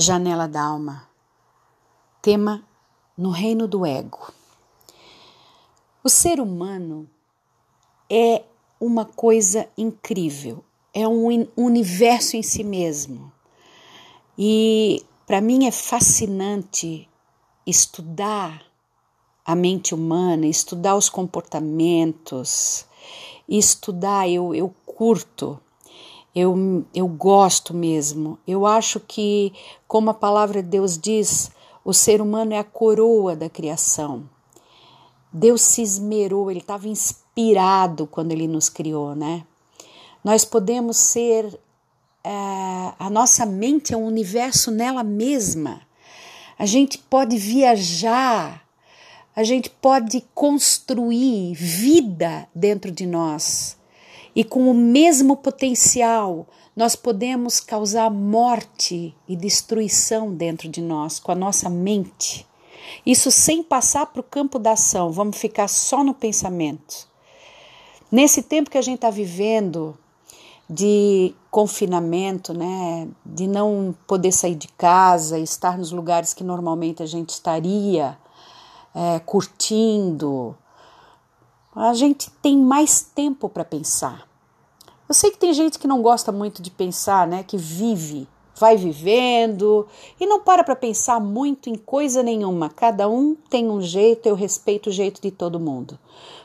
Janela da Alma. Tema no reino do ego. O ser humano é uma coisa incrível, é um universo em si mesmo. E para mim é fascinante estudar a mente humana, estudar os comportamentos, estudar, eu, eu curto eu, eu gosto mesmo. Eu acho que, como a palavra de Deus diz, o ser humano é a coroa da criação. Deus se esmerou, ele estava inspirado quando ele nos criou, né? Nós podemos ser. É, a nossa mente é um universo nela mesma. A gente pode viajar, a gente pode construir vida dentro de nós. E com o mesmo potencial, nós podemos causar morte e destruição dentro de nós, com a nossa mente. Isso sem passar para o campo da ação, vamos ficar só no pensamento. Nesse tempo que a gente está vivendo de confinamento, né, de não poder sair de casa, estar nos lugares que normalmente a gente estaria, é, curtindo, a gente tem mais tempo para pensar. Eu sei que tem gente que não gosta muito de pensar, né? Que vive, vai vivendo e não para para pensar muito em coisa nenhuma. Cada um tem um jeito, eu respeito o jeito de todo mundo.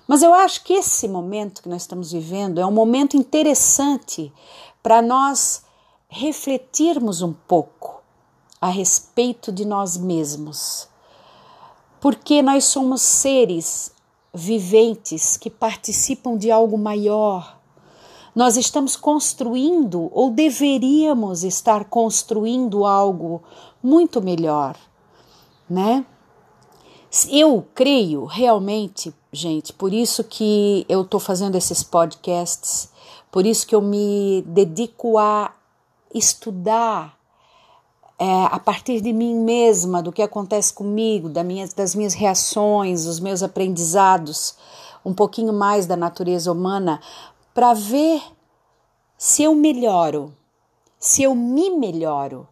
Mas eu acho que esse momento que nós estamos vivendo é um momento interessante para nós refletirmos um pouco a respeito de nós mesmos. Porque nós somos seres viventes que participam de algo maior nós estamos construindo ou deveríamos estar construindo algo muito melhor, né? Eu creio realmente, gente, por isso que eu estou fazendo esses podcasts, por isso que eu me dedico a estudar é, a partir de mim mesma, do que acontece comigo, da minha, das minhas reações, dos meus aprendizados, um pouquinho mais da natureza humana, para ver se eu melhoro, se eu me melhoro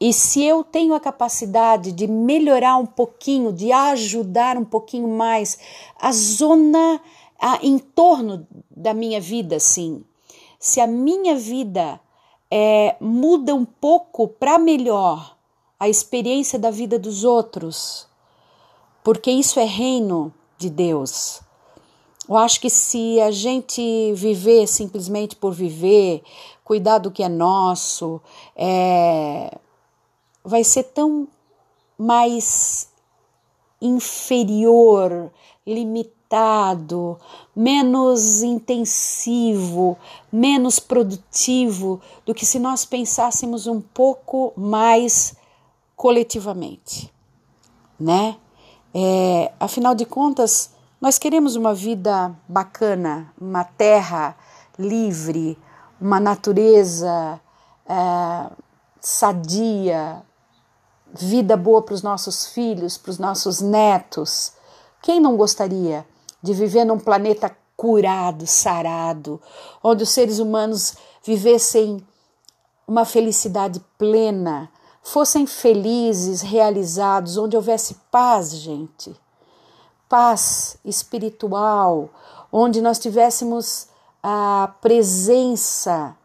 e se eu tenho a capacidade de melhorar um pouquinho, de ajudar um pouquinho mais a zona a, em torno da minha vida, assim. Se a minha vida é, muda um pouco para melhor a experiência da vida dos outros, porque isso é reino de Deus. Eu acho que se a gente viver simplesmente por viver, cuidar do que é nosso, é, vai ser tão mais inferior, limitado, menos intensivo, menos produtivo do que se nós pensássemos um pouco mais coletivamente, né? É, afinal de contas, nós queremos uma vida bacana, uma terra livre, uma natureza é, sadia, vida boa para os nossos filhos, para os nossos netos. Quem não gostaria de viver num planeta curado, sarado, onde os seres humanos vivessem uma felicidade plena, fossem felizes, realizados, onde houvesse paz, gente? Paz espiritual, onde nós tivéssemos a presença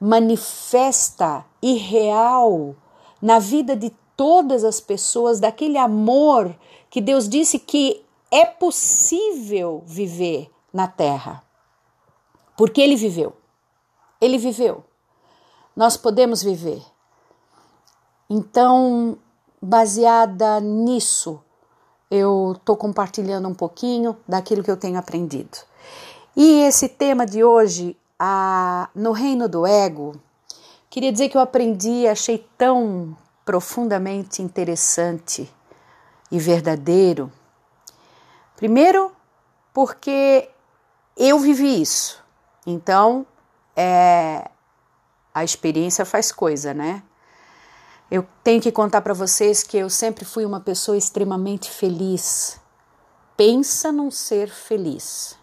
manifesta e real na vida de todas as pessoas, daquele amor que Deus disse que é possível viver na terra. Porque Ele viveu. Ele viveu. Nós podemos viver. Então, baseada nisso, eu estou compartilhando um pouquinho daquilo que eu tenho aprendido. E esse tema de hoje, a, no reino do ego, queria dizer que eu aprendi, achei tão profundamente interessante e verdadeiro. Primeiro, porque eu vivi isso. Então, é, a experiência faz coisa, né? Eu tenho que contar para vocês que eu sempre fui uma pessoa extremamente feliz. Pensa num ser feliz.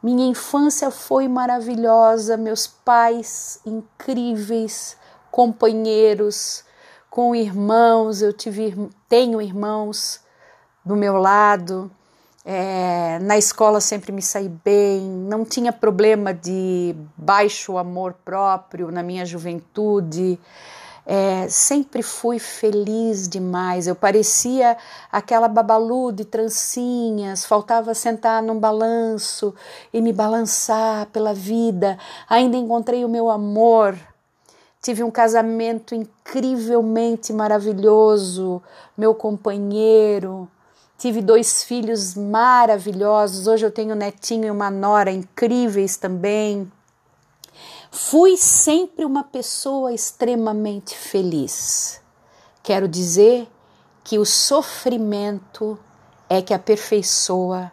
Minha infância foi maravilhosa, meus pais incríveis, companheiros, com irmãos, eu tive, tenho irmãos do meu lado. É, na escola sempre me saí bem, não tinha problema de baixo amor próprio na minha juventude. É, sempre fui feliz demais. Eu parecia aquela babalu de trancinhas, faltava sentar num balanço e me balançar pela vida. Ainda encontrei o meu amor. Tive um casamento incrivelmente maravilhoso, meu companheiro. Tive dois filhos maravilhosos. Hoje eu tenho um netinho e uma nora incríveis também. Fui sempre uma pessoa extremamente feliz. Quero dizer que o sofrimento é que aperfeiçoa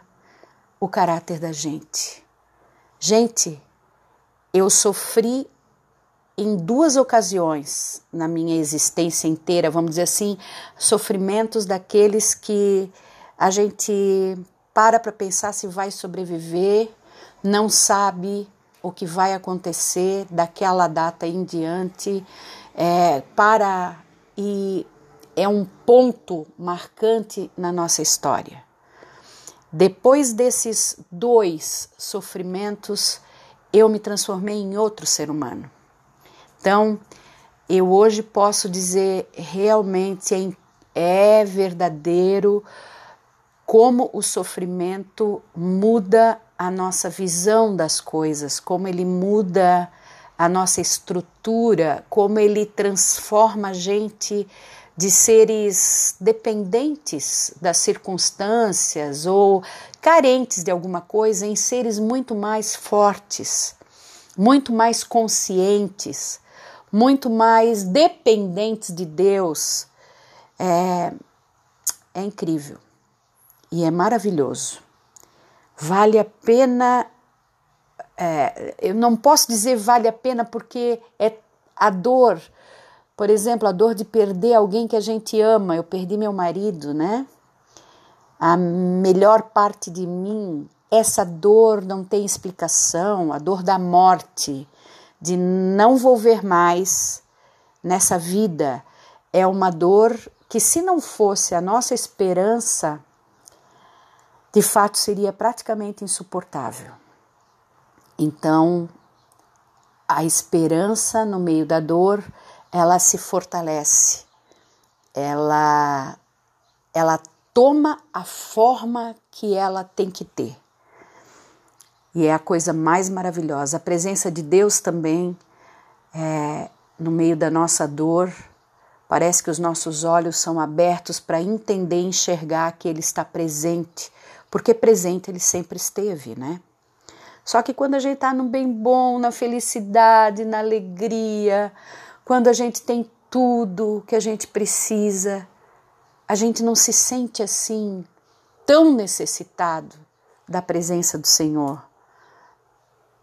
o caráter da gente. Gente, eu sofri em duas ocasiões na minha existência inteira, vamos dizer assim, sofrimentos daqueles que a gente para para pensar se vai sobreviver, não sabe o que vai acontecer daquela data em diante é, para e é um ponto marcante na nossa história. Depois desses dois sofrimentos, eu me transformei em outro ser humano. Então, eu hoje posso dizer realmente é, é verdadeiro como o sofrimento muda a nossa visão das coisas, como ele muda a nossa estrutura, como ele transforma a gente de seres dependentes das circunstâncias ou carentes de alguma coisa em seres muito mais fortes, muito mais conscientes, muito mais dependentes de Deus. É, é incrível e é maravilhoso vale a pena. É, eu não posso dizer vale a pena porque é a dor, por exemplo, a dor de perder alguém que a gente ama. Eu perdi meu marido, né? A melhor parte de mim, essa dor não tem explicação, a dor da morte, de não vou ver mais nessa vida, é uma dor que, se não fosse a nossa esperança de fato seria praticamente insuportável. Então, a esperança no meio da dor, ela se fortalece. Ela ela toma a forma que ela tem que ter. E é a coisa mais maravilhosa. A presença de Deus também é, no meio da nossa dor. Parece que os nossos olhos são abertos para entender e enxergar que Ele está presente porque presente ele sempre esteve, né? Só que quando a gente está no bem bom, na felicidade, na alegria, quando a gente tem tudo que a gente precisa, a gente não se sente assim tão necessitado da presença do Senhor.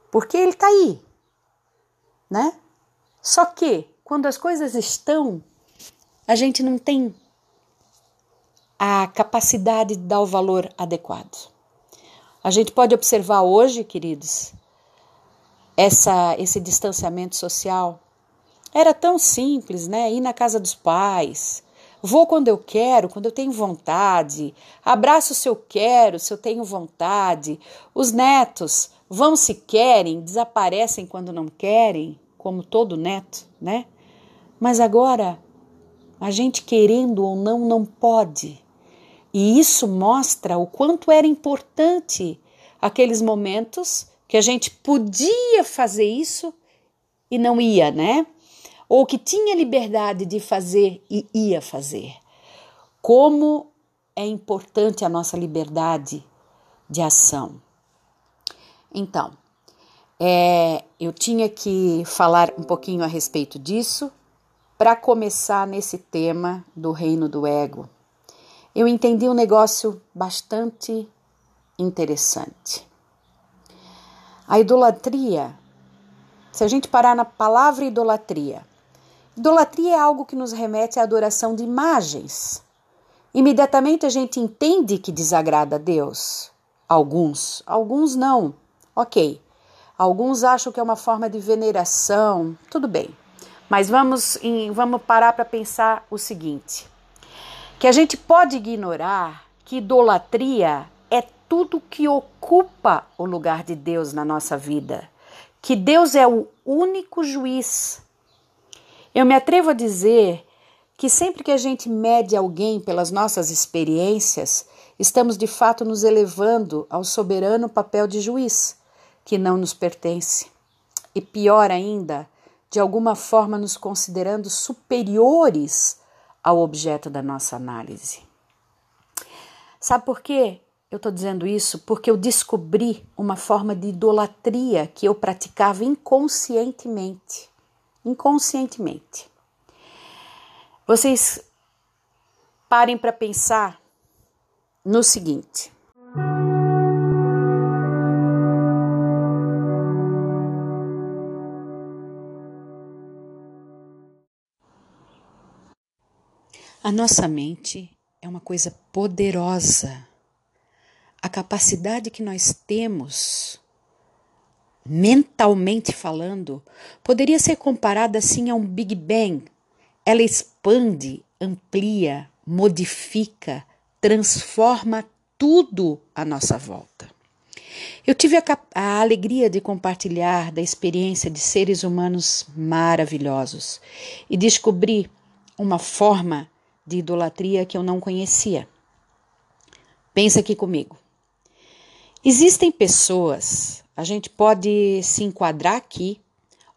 Porque Ele está aí, né? Só que quando as coisas estão, a gente não tem a capacidade de dar o valor adequado. A gente pode observar hoje, queridos, essa, esse distanciamento social. Era tão simples, né? Ir na casa dos pais. Vou quando eu quero, quando eu tenho vontade. Abraço se eu quero, se eu tenho vontade. Os netos vão se querem, desaparecem quando não querem, como todo neto, né? Mas agora, a gente querendo ou não, não pode. E isso mostra o quanto era importante aqueles momentos que a gente podia fazer isso e não ia, né? Ou que tinha liberdade de fazer e ia fazer. Como é importante a nossa liberdade de ação. Então, é, eu tinha que falar um pouquinho a respeito disso para começar nesse tema do reino do ego eu entendi um negócio bastante interessante. A idolatria, se a gente parar na palavra idolatria, idolatria é algo que nos remete à adoração de imagens. Imediatamente a gente entende que desagrada a Deus. Alguns, alguns não. Ok. Alguns acham que é uma forma de veneração, tudo bem. Mas vamos, em, vamos parar para pensar o seguinte: que a gente pode ignorar que idolatria é tudo que ocupa o lugar de Deus na nossa vida, que Deus é o único juiz. Eu me atrevo a dizer que sempre que a gente mede alguém pelas nossas experiências, estamos de fato nos elevando ao soberano papel de juiz, que não nos pertence. E pior ainda, de alguma forma nos considerando superiores ao objeto da nossa análise. Sabe por quê? Eu estou dizendo isso porque eu descobri uma forma de idolatria que eu praticava inconscientemente. Inconscientemente. Vocês parem para pensar no seguinte. A nossa mente é uma coisa poderosa. A capacidade que nós temos, mentalmente falando, poderia ser comparada assim a um Big Bang. Ela expande, amplia, modifica, transforma tudo à nossa volta. Eu tive a, a, alegria de compartilhar da experiência de seres humanos maravilhosos e descobri uma forma de idolatria que eu não conhecia. Pensa aqui comigo. Existem pessoas, a gente pode se enquadrar aqui,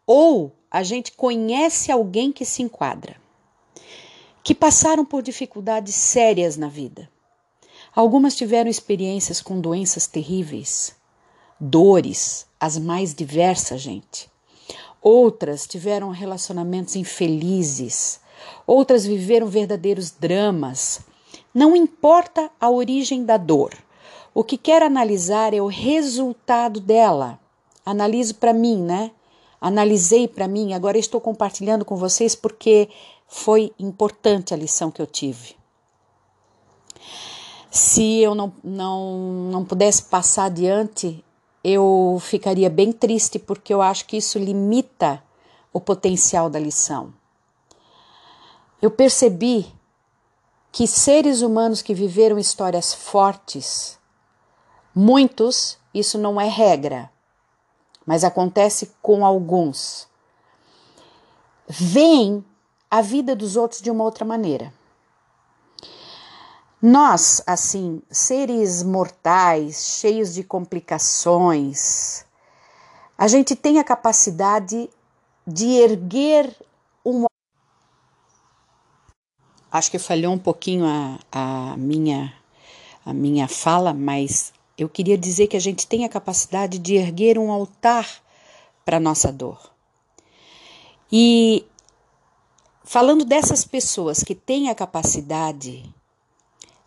ou a gente conhece alguém que se enquadra, que passaram por dificuldades sérias na vida. Algumas tiveram experiências com doenças terríveis, dores, as mais diversas, gente. Outras tiveram relacionamentos infelizes, outras viveram verdadeiros dramas. Não importa a origem da dor, o que quero analisar é o resultado dela. Analiso para mim, né? Analisei para mim, agora estou compartilhando com vocês porque foi importante a lição que eu tive. Se eu não, não, não pudesse passar adiante, eu ficaria bem triste porque eu acho que isso limita o potencial da lição eu percebi que seres humanos que viveram histórias fortes, muitos, isso não é regra, mas acontece com alguns, veem a vida dos outros de uma outra maneira. Nós, assim, seres mortais, cheios de complicações, a gente tem a capacidade de erguer Acho que falhou um pouquinho a, a, minha, a minha fala, mas eu queria dizer que a gente tem a capacidade de erguer um altar para a nossa dor. E falando dessas pessoas que têm a capacidade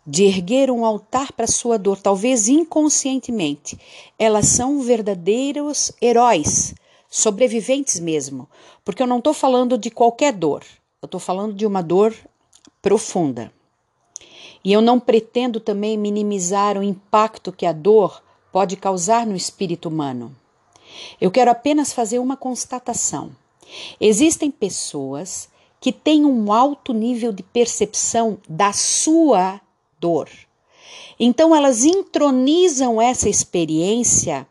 de erguer um altar para sua dor, talvez inconscientemente, elas são verdadeiros heróis, sobreviventes mesmo, porque eu não estou falando de qualquer dor, eu estou falando de uma dor profunda. E eu não pretendo também minimizar o impacto que a dor pode causar no espírito humano. Eu quero apenas fazer uma constatação. Existem pessoas que têm um alto nível de percepção da sua dor. Então elas entronizam essa experiência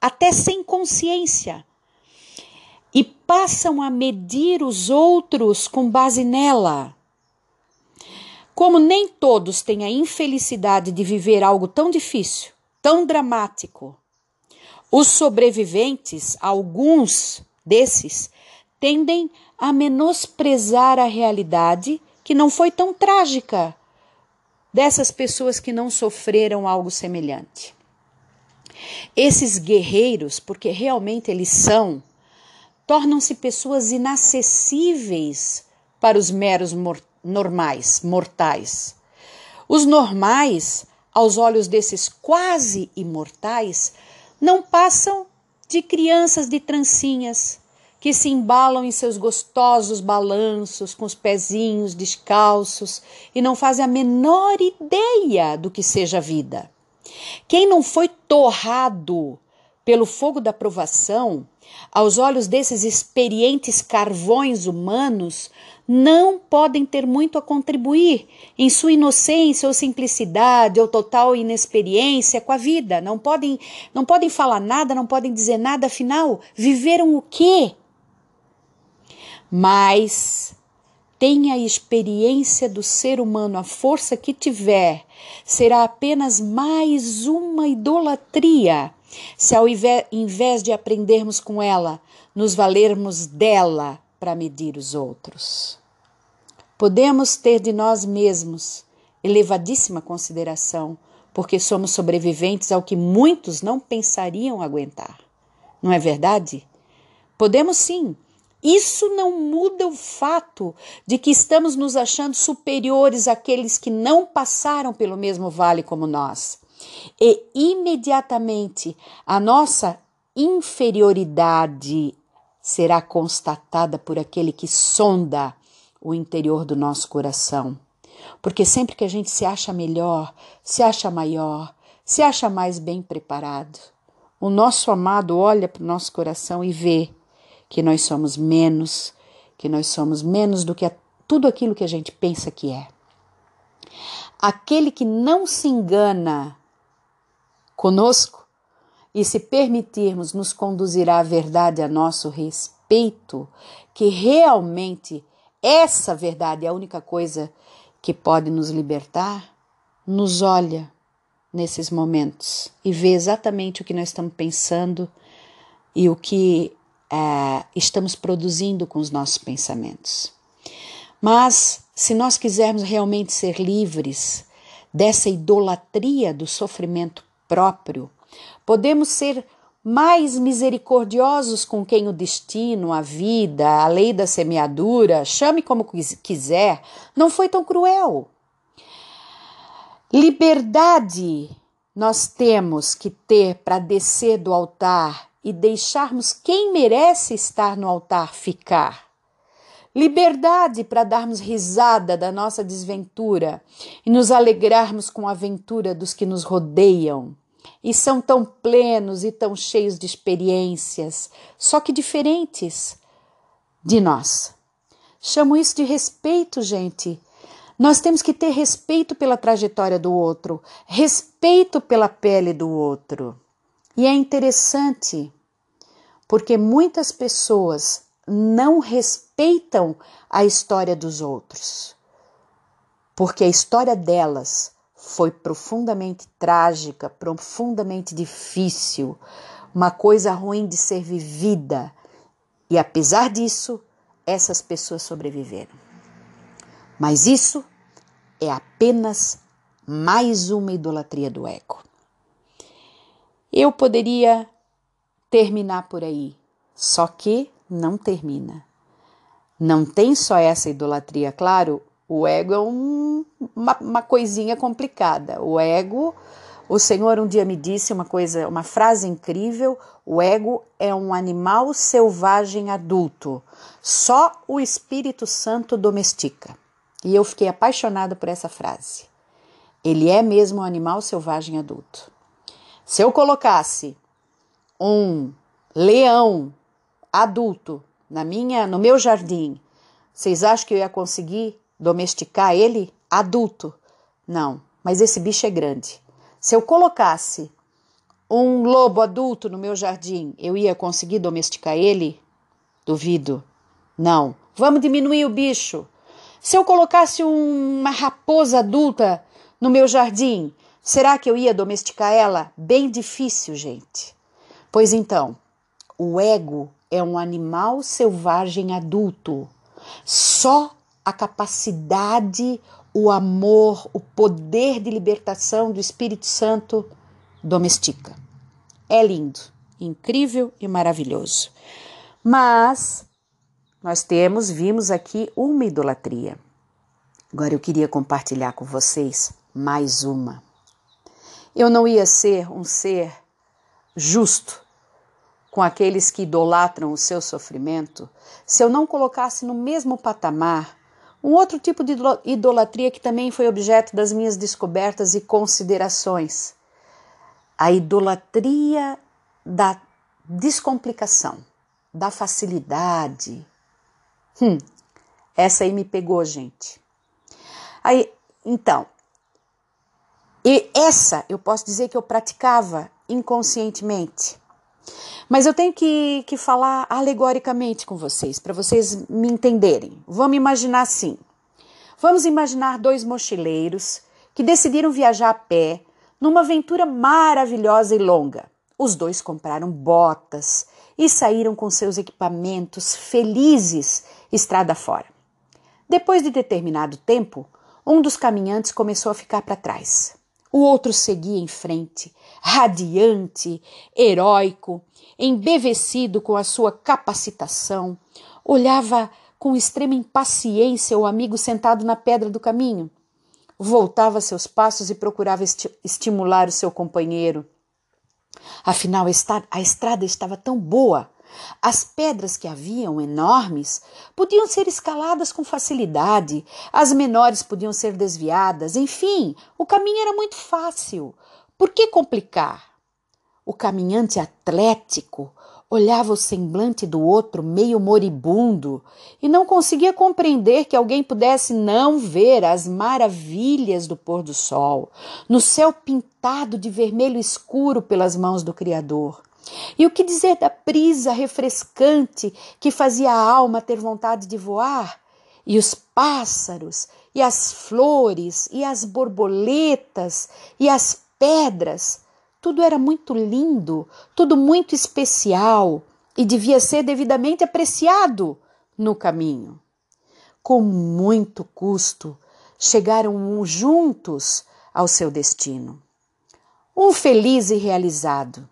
até sem consciência e passam a medir os outros com base nela. Como nem todos têm a infelicidade de viver algo tão difícil, tão dramático, os sobreviventes, alguns desses, tendem a menosprezar a realidade que não foi tão trágica dessas pessoas que não sofreram algo semelhante. Esses guerreiros, porque realmente eles são, tornam-se pessoas inacessíveis para os meros mortais normais, mortais. Os normais, aos olhos desses quase imortais, não passam de crianças de trancinhas que se embalam em seus gostosos balanços com os pezinhos descalços e não fazem a menor ideia do que seja a vida. Quem não foi torrado pelo fogo da provação aos olhos desses experientes carvões humanos, não podem ter muito a contribuir em sua inocência ou simplicidade ou total inexperiência com a vida. Não podem, não podem falar nada, não podem dizer nada, afinal, viveram o quê? Mas tenha a experiência do ser humano, a força que tiver, será apenas mais uma idolatria se ao invés de aprendermos com ela, nos valermos dela para medir os outros. Podemos ter de nós mesmos elevadíssima consideração, porque somos sobreviventes ao que muitos não pensariam aguentar. Não é verdade? Podemos sim. Isso não muda o fato de que estamos nos achando superiores àqueles que não passaram pelo mesmo vale como nós e imediatamente a nossa inferioridade será constatada por aquele que sonda o interior do nosso coração. Porque sempre que a gente se acha melhor, se acha maior, se acha mais bem preparado, o nosso amado olha para o nosso coração e vê que nós somos menos, que nós somos menos do que tudo aquilo que a gente pensa que é. Aquele que não se engana conosco e se permitirmos nos conduzir à verdade a nosso respeito, que realmente essa verdade é a única coisa que pode nos libertar, nos olha nesses momentos e vê exatamente o que nós estamos pensando e o que é, estamos produzindo com os nossos pensamentos. Mas se nós quisermos realmente ser livres dessa idolatria do sofrimento próprio, podemos ser mais misericordiosos com quem o destino, a vida, a lei da semeadura, chame como quiser, não foi tão cruel. Liberdade nós temos que ter para descer do altar e deixarmos quem merece estar no altar ficar. Liberdade para darmos risada da nossa desventura e nos alegrarmos com a aventura dos que nos rodeiam e são tão plenos e tão cheios de experiências, só que diferentes de nós. Chamo isso de respeito, gente. Nós temos que ter respeito pela trajetória do outro, respeito pela pele do outro. E é interessante, porque muitas pessoas não respeitam a história dos outros, porque a história delas foi profundamente trágica, profundamente difícil, uma coisa ruim de ser vivida. E apesar disso, essas pessoas sobreviveram. Mas isso é apenas mais uma idolatria do ego. Eu poderia terminar por aí, só que não termina. Não tem só essa idolatria, claro, o ego é um, uma, uma coisinha complicada. O ego, o Senhor um dia me disse uma coisa, uma frase incrível: o ego é um animal selvagem adulto. Só o Espírito Santo domestica. E eu fiquei apaixonada por essa frase. Ele é mesmo um animal selvagem adulto. Se eu colocasse um leão adulto na minha, no meu jardim, vocês acham que eu ia conseguir domesticar ele adulto. Não, mas esse bicho é grande. Se eu colocasse um lobo adulto no meu jardim, eu ia conseguir domesticar ele? Duvido. Não. Vamos diminuir o bicho. Se eu colocasse uma raposa adulta no meu jardim, será que eu ia domesticar ela? Bem difícil, gente. Pois então, o ego é um animal selvagem adulto. Só a capacidade, o amor, o poder de libertação do Espírito Santo domestica. É lindo, incrível e maravilhoso. Mas nós temos, vimos aqui uma idolatria. Agora eu queria compartilhar com vocês mais uma. Eu não ia ser um ser justo com aqueles que idolatram o seu sofrimento se eu não colocasse no mesmo patamar um outro tipo de idolatria que também foi objeto das minhas descobertas e considerações. A idolatria da descomplicação. da facilidade. Hum, essa aí me pegou, gente. Aí, então, e essa eu posso dizer que eu praticava inconscientemente. Mas eu tenho que, que falar alegoricamente com vocês, para vocês me entenderem. Vamos imaginar assim: vamos imaginar dois mochileiros que decidiram viajar a pé numa aventura maravilhosa e longa. Os dois compraram botas e saíram com seus equipamentos felizes estrada fora. Depois de determinado tempo, um dos caminhantes começou a ficar para trás. O outro seguia em frente, radiante, heróico, embevecido com a sua capacitação, olhava com extrema impaciência o amigo sentado na pedra do caminho. Voltava seus passos e procurava esti estimular o seu companheiro. Afinal, a estrada estava tão boa as pedras que haviam, enormes, podiam ser escaladas com facilidade, as menores podiam ser desviadas, enfim, o caminho era muito fácil. Por que complicar? O caminhante atlético olhava o semblante do outro meio moribundo e não conseguia compreender que alguém pudesse não ver as maravilhas do pôr do sol, no céu pintado de vermelho escuro pelas mãos do Criador. E o que dizer da brisa refrescante que fazia a alma ter vontade de voar? E os pássaros, e as flores, e as borboletas, e as pedras. Tudo era muito lindo, tudo muito especial e devia ser devidamente apreciado no caminho. Com muito custo, chegaram juntos ao seu destino. Um feliz e realizado,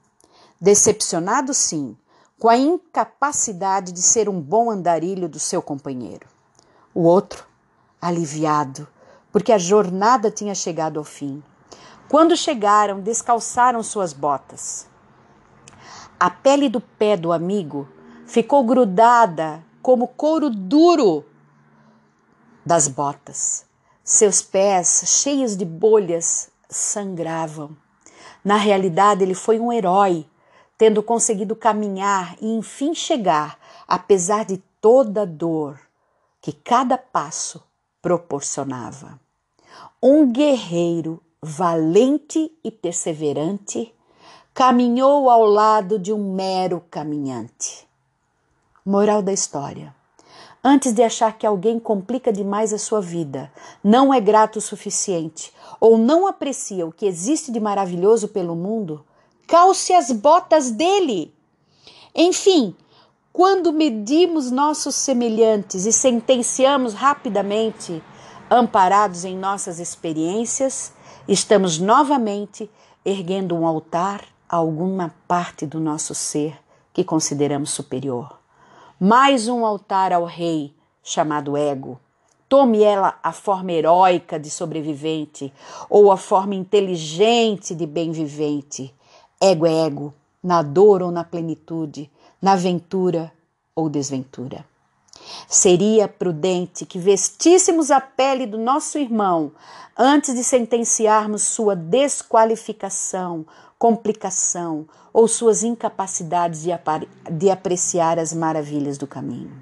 decepcionado sim, com a incapacidade de ser um bom andarilho do seu companheiro. O outro, aliviado, porque a jornada tinha chegado ao fim. Quando chegaram, descalçaram suas botas. A pele do pé do amigo ficou grudada como couro duro das botas. Seus pés, cheios de bolhas, sangravam. Na realidade, ele foi um herói tendo conseguido caminhar e enfim chegar, apesar de toda dor que cada passo proporcionava. Um guerreiro valente e perseverante caminhou ao lado de um mero caminhante. Moral da história. Antes de achar que alguém complica demais a sua vida, não é grato o suficiente ou não aprecia o que existe de maravilhoso pelo mundo, calce as botas dele. Enfim, quando medimos nossos semelhantes e sentenciamos rapidamente, amparados em nossas experiências, estamos novamente erguendo um altar a alguma parte do nosso ser que consideramos superior. Mais um altar ao rei chamado ego. Tome ela a forma heróica de sobrevivente ou a forma inteligente de bem-vivente. Ego é ego, na dor ou na plenitude, na ventura ou desventura. Seria prudente que vestíssemos a pele do nosso irmão antes de sentenciarmos sua desqualificação, complicação ou suas incapacidades de, de apreciar as maravilhas do caminho.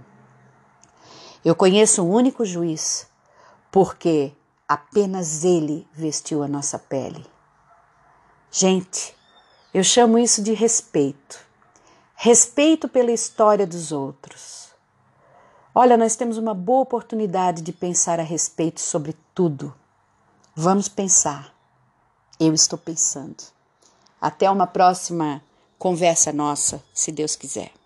Eu conheço um único juiz, porque apenas ele vestiu a nossa pele. Gente, eu chamo isso de respeito. Respeito pela história dos outros. Olha, nós temos uma boa oportunidade de pensar a respeito sobre tudo. Vamos pensar. Eu estou pensando. Até uma próxima conversa nossa, se Deus quiser.